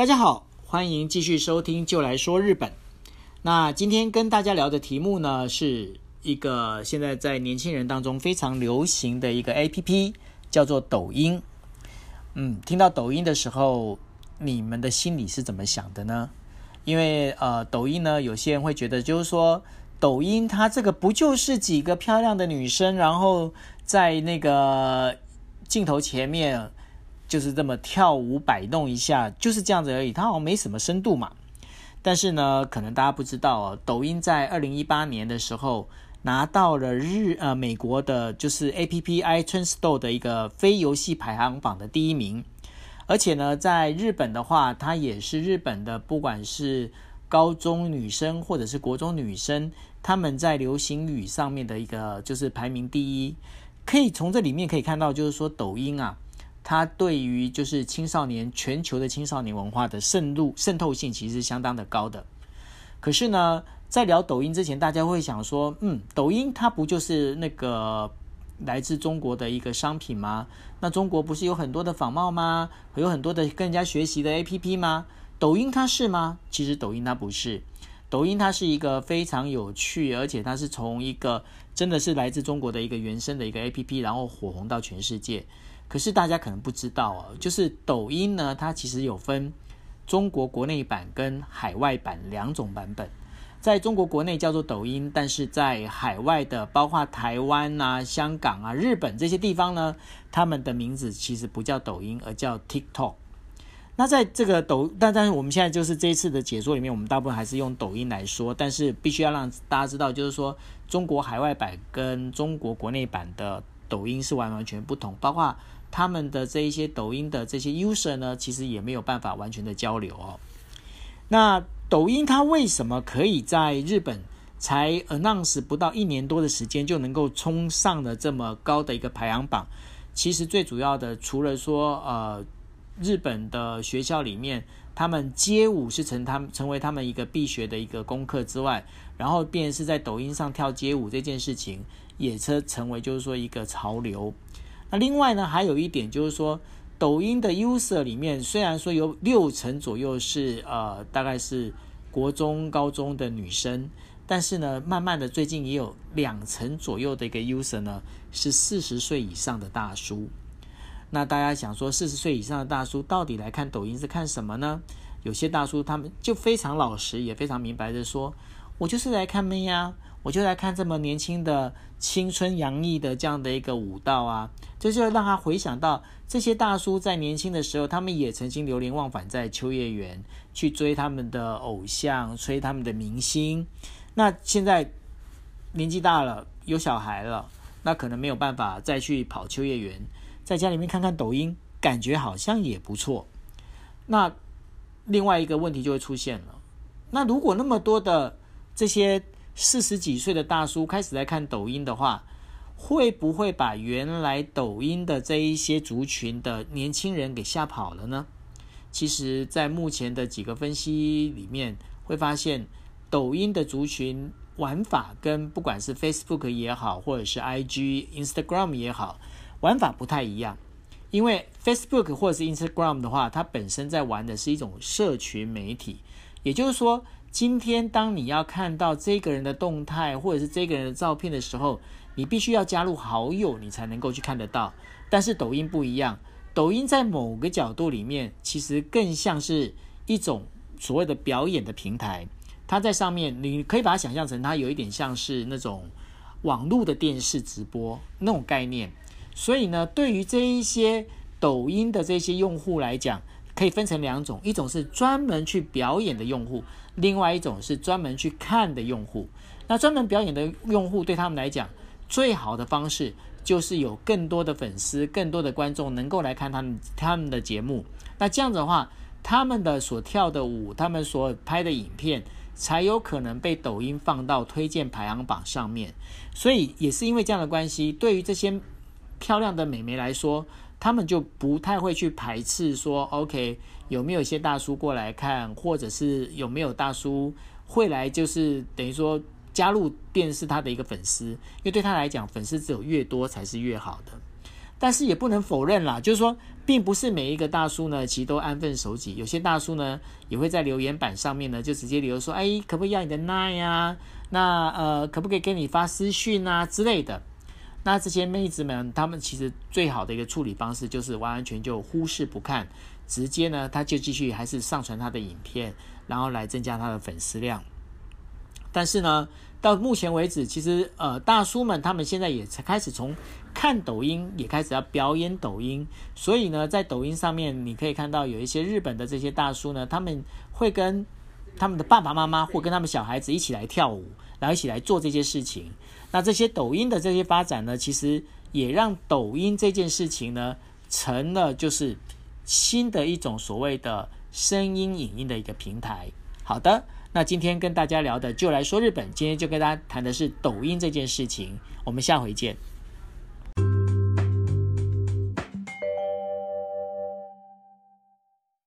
大家好，欢迎继续收听《就来说日本》。那今天跟大家聊的题目呢，是一个现在在年轻人当中非常流行的一个 A P P，叫做抖音。嗯，听到抖音的时候，你们的心里是怎么想的呢？因为呃，抖音呢，有些人会觉得就是说，抖音它这个不就是几个漂亮的女生，然后在那个镜头前面。就是这么跳舞摆弄一下，就是这样子而已，它好像没什么深度嘛。但是呢，可能大家不知道哦，抖音在二零一八年的时候拿到了日呃美国的，就是 A P P i t u n e Store 的一个非游戏排行榜的第一名，而且呢，在日本的话，它也是日本的，不管是高中女生或者是国中女生，他们在流行语上面的一个就是排名第一。可以从这里面可以看到，就是说抖音啊。它对于就是青少年全球的青少年文化的渗入渗透性其实是相当的高的。可是呢，在聊抖音之前，大家会想说，嗯，抖音它不就是那个来自中国的一个商品吗？那中国不是有很多的仿冒吗？有很多的跟人家学习的 APP 吗？抖音它是吗？其实抖音它不是，抖音它是一个非常有趣，而且它是从一个真的是来自中国的一个原生的一个 APP，然后火红到全世界。可是大家可能不知道哦，就是抖音呢，它其实有分中国国内版跟海外版两种版本。在中国国内叫做抖音，但是在海外的，包括台湾啊、香港啊、日本这些地方呢，他们的名字其实不叫抖音，而叫 TikTok。那在这个抖，但但是我们现在就是这一次的解说里面，我们大部分还是用抖音来说，但是必须要让大家知道，就是说中国海外版跟中国国内版的抖音是完完全不同，包括。他们的这一些抖音的这些 user 呢，其实也没有办法完全的交流哦。那抖音它为什么可以在日本才 announce 不到一年多的时间就能够冲上了这么高的一个排行榜？其实最主要的，除了说呃日本的学校里面他们街舞是成他们成为他们一个必学的一个功课之外，然后便是在抖音上跳街舞这件事情也成成为就是说一个潮流。那另外呢，还有一点就是说，抖音的 user 里面虽然说有六成左右是呃，大概是国中、高中的女生，但是呢，慢慢的最近也有两成左右的一个 user 呢是四十岁以上的大叔。那大家想说，四十岁以上的大叔到底来看抖音是看什么呢？有些大叔他们就非常老实，也非常明白的说，我就是来看妹呀。我就来看这么年轻的、青春洋溢的这样的一个舞蹈啊，这就让他回想到这些大叔在年轻的时候，他们也曾经流连忘返在秋叶原去追他们的偶像、追他们的明星。那现在年纪大了，有小孩了，那可能没有办法再去跑秋叶原，在家里面看看抖音，感觉好像也不错。那另外一个问题就会出现了，那如果那么多的这些。四十几岁的大叔开始在看抖音的话，会不会把原来抖音的这一些族群的年轻人给吓跑了呢？其实，在目前的几个分析里面，会发现抖音的族群玩法跟不管是 Facebook 也好，或者是 IG、Instagram 也好，玩法不太一样。因为 Facebook 或者是 Instagram 的话，它本身在玩的是一种社群媒体，也就是说。今天，当你要看到这个人的动态或者是这个人的照片的时候，你必须要加入好友，你才能够去看得到。但是抖音不一样，抖音在某个角度里面，其实更像是一种所谓的表演的平台。它在上面，你可以把它想象成它有一点像是那种网络的电视直播那种概念。所以呢，对于这一些抖音的这些用户来讲，可以分成两种，一种是专门去表演的用户。另外一种是专门去看的用户，那专门表演的用户对他们来讲，最好的方式就是有更多的粉丝、更多的观众能够来看他们他们的节目。那这样子的话，他们的所跳的舞、他们所拍的影片，才有可能被抖音放到推荐排行榜上面。所以也是因为这样的关系，对于这些漂亮的美眉来说，他们就不太会去排斥说，OK。有没有一些大叔过来看，或者是有没有大叔会来，就是等于说加入电视他的一个粉丝，因为对他来讲，粉丝只有越多才是越好的。但是也不能否认啦，就是说，并不是每一个大叔呢，其实都安分守己。有些大叔呢，也会在留言板上面呢，就直接留说：“哎，可不可以要你的 line 呀？那呃，可不可以给你发私讯啊之类的？”那这些妹子们，她们其实最好的一个处理方式，就是完完全就忽视不看，直接呢，他就继续还是上传他的影片，然后来增加他的粉丝量。但是呢，到目前为止，其实呃，大叔们他们现在也才开始从看抖音，也开始要表演抖音。所以呢，在抖音上面，你可以看到有一些日本的这些大叔呢，他们会跟他们的爸爸妈妈或跟他们小孩子一起来跳舞，然后一起来做这些事情。那这些抖音的这些发展呢，其实也让抖音这件事情呢，成了就是新的一种所谓的声音影音的一个平台。好的。那今天跟大家聊的就来说日本，今天就跟大家谈的是抖音这件事情，我们下回见。